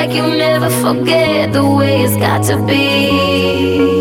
like you never forget the way it's got to be.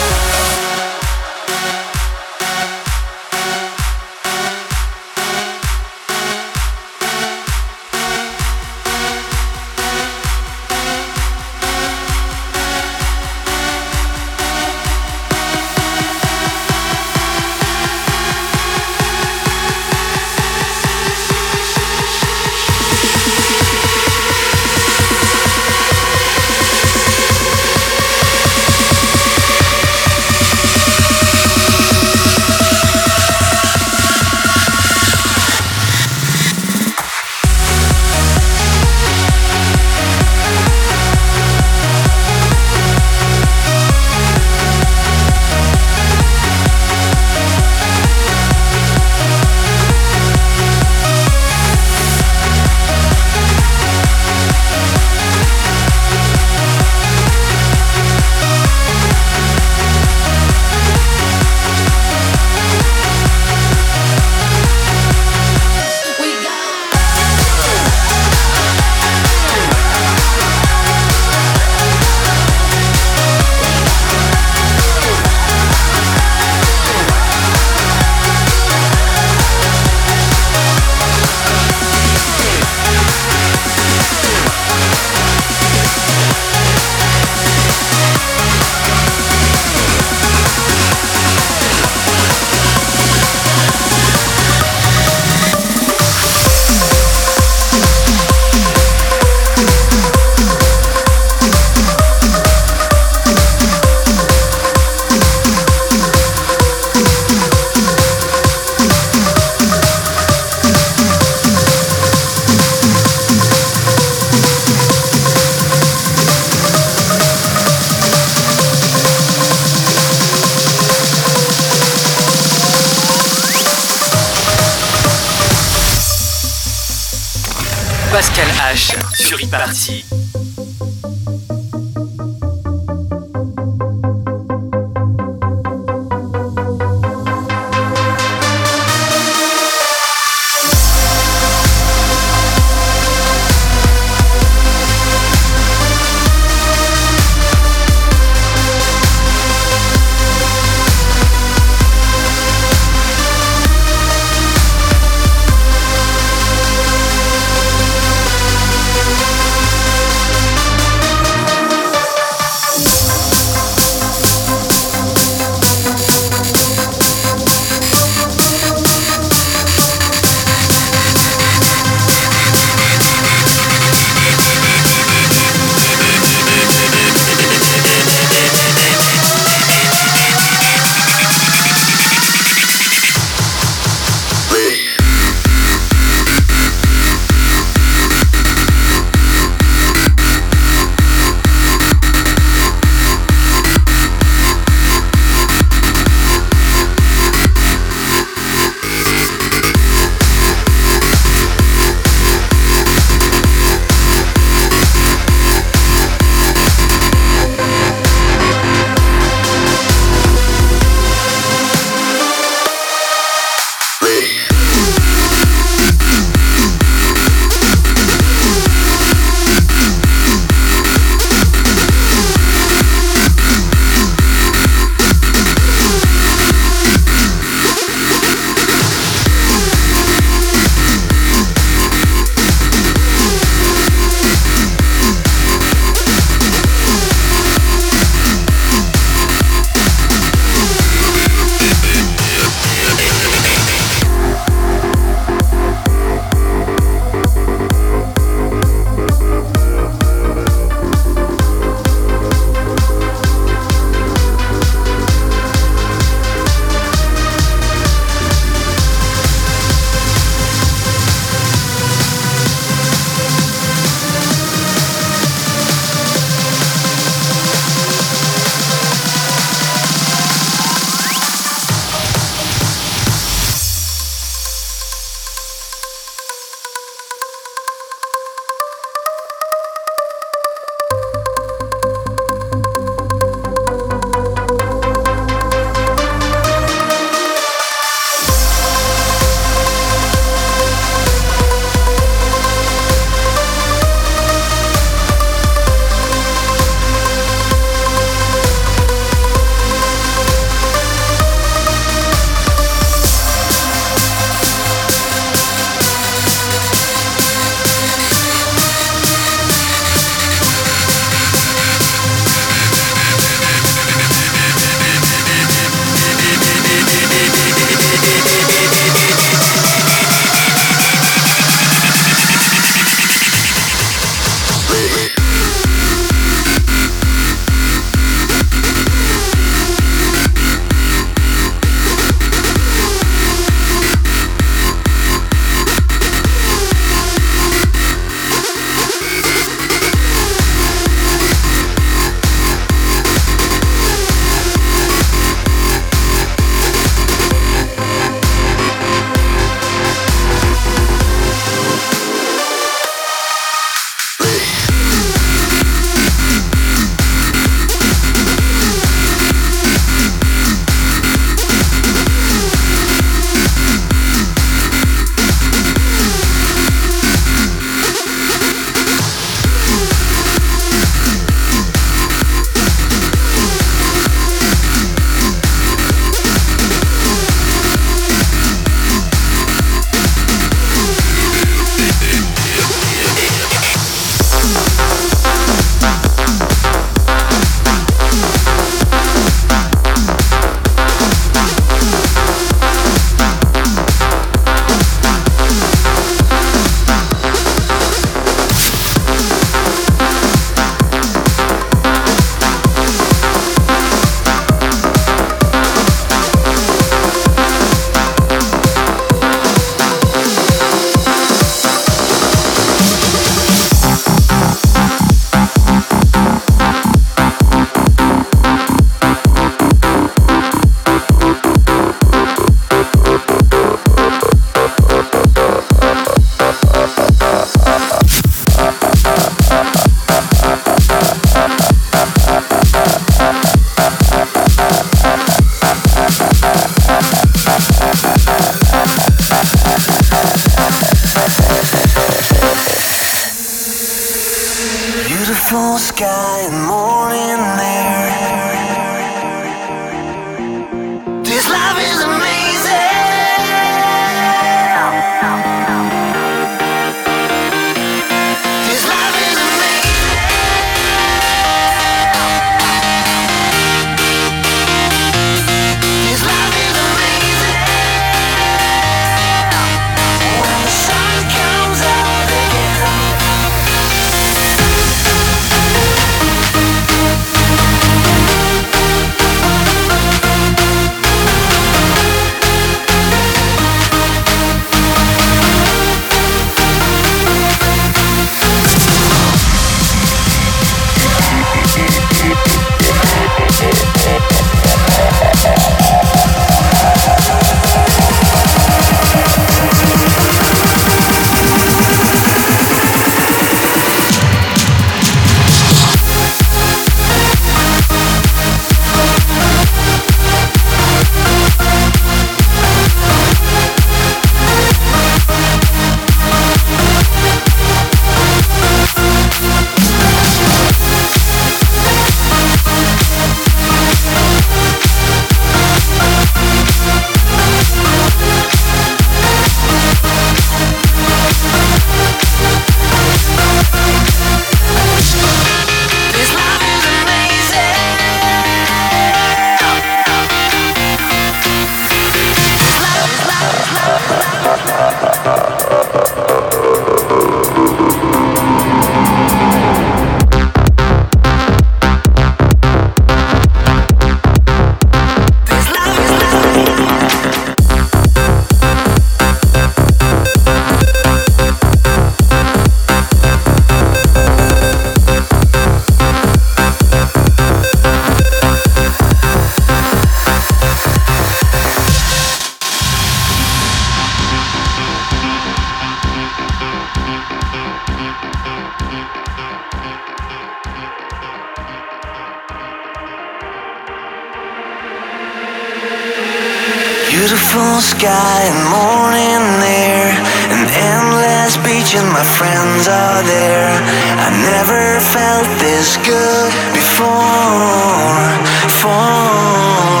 Friends are there. I never felt this good before Before.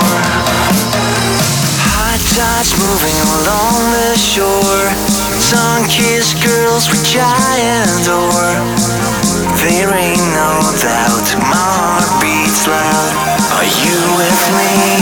Hot touch moving along the shore. Sun-kissed girls which I adore There ain't no doubt my heart beats loud. Are you with me?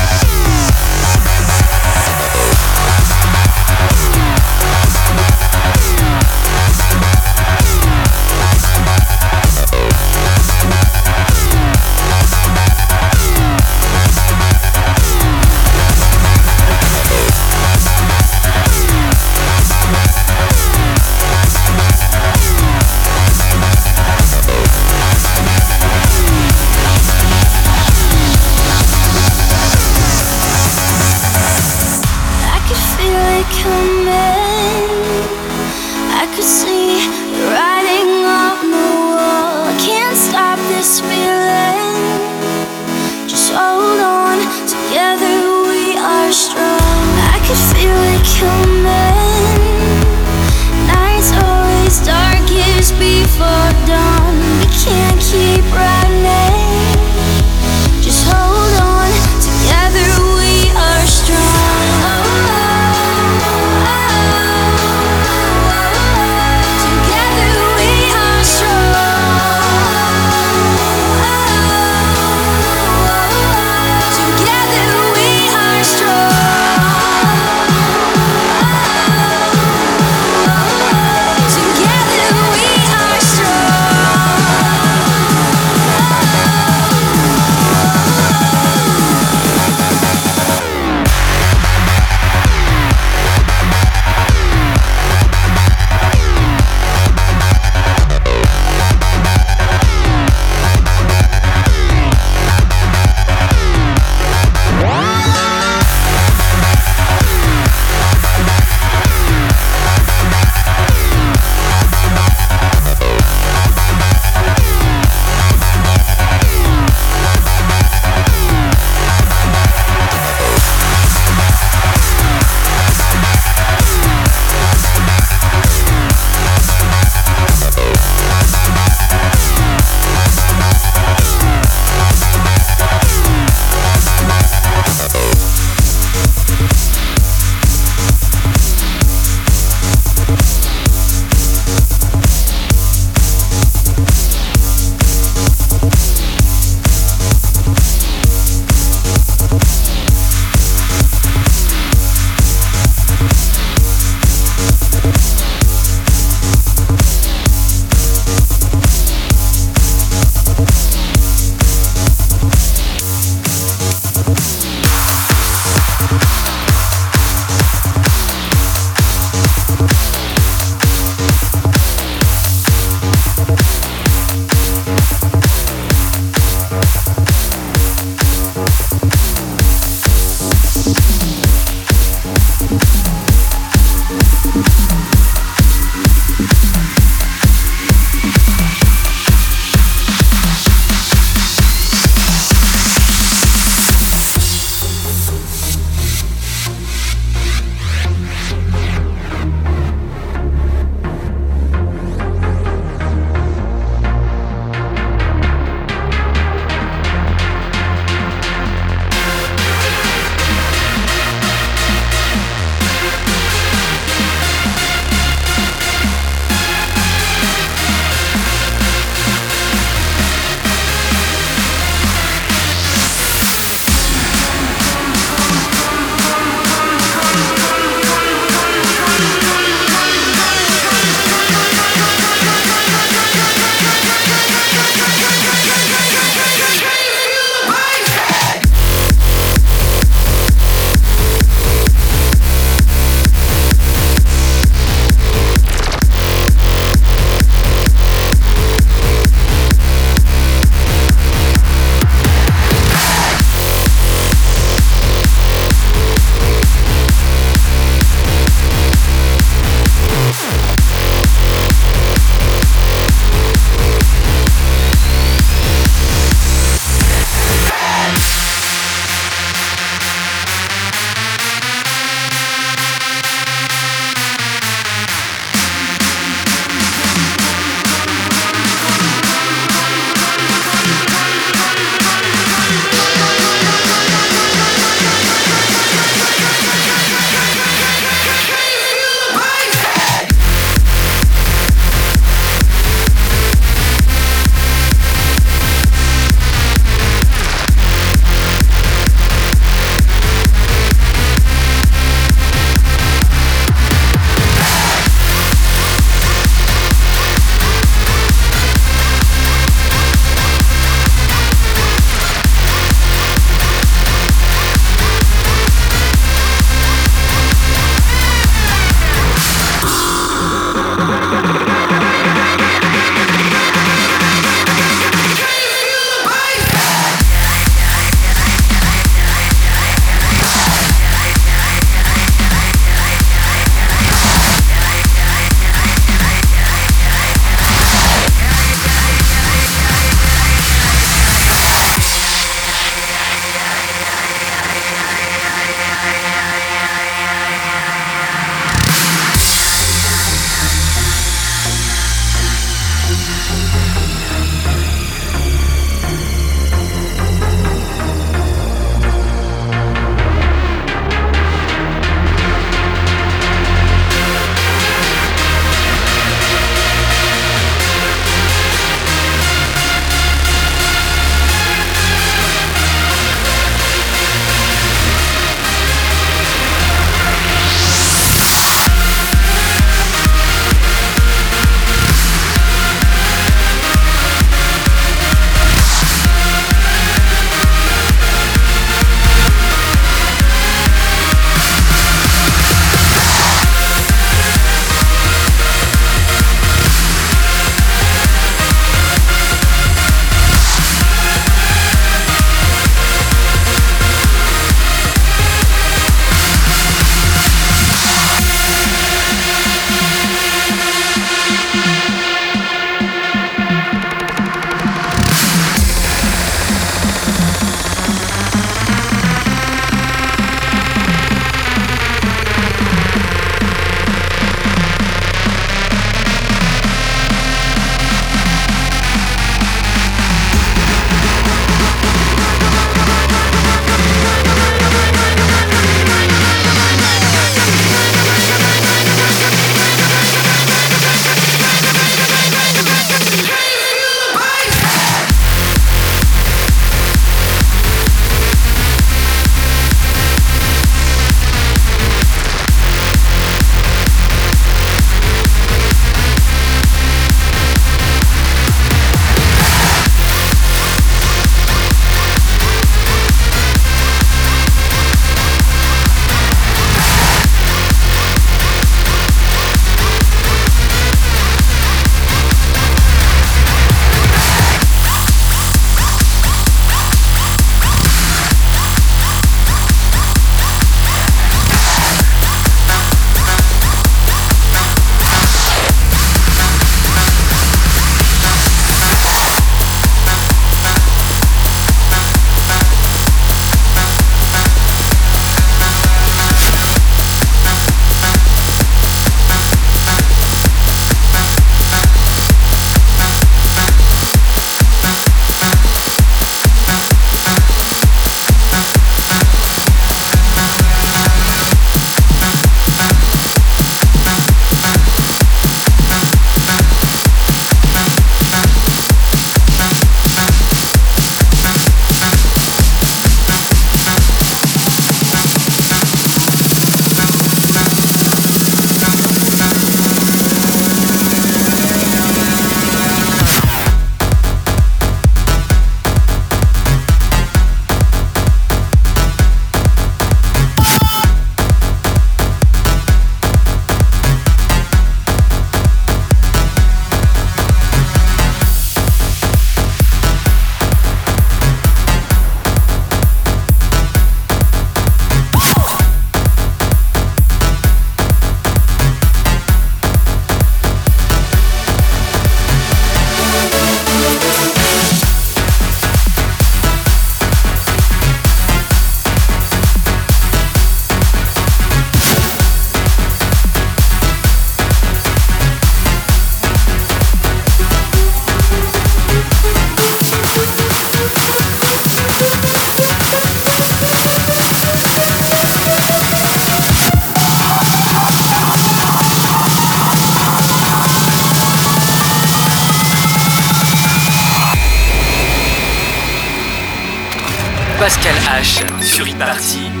Pascal H sur.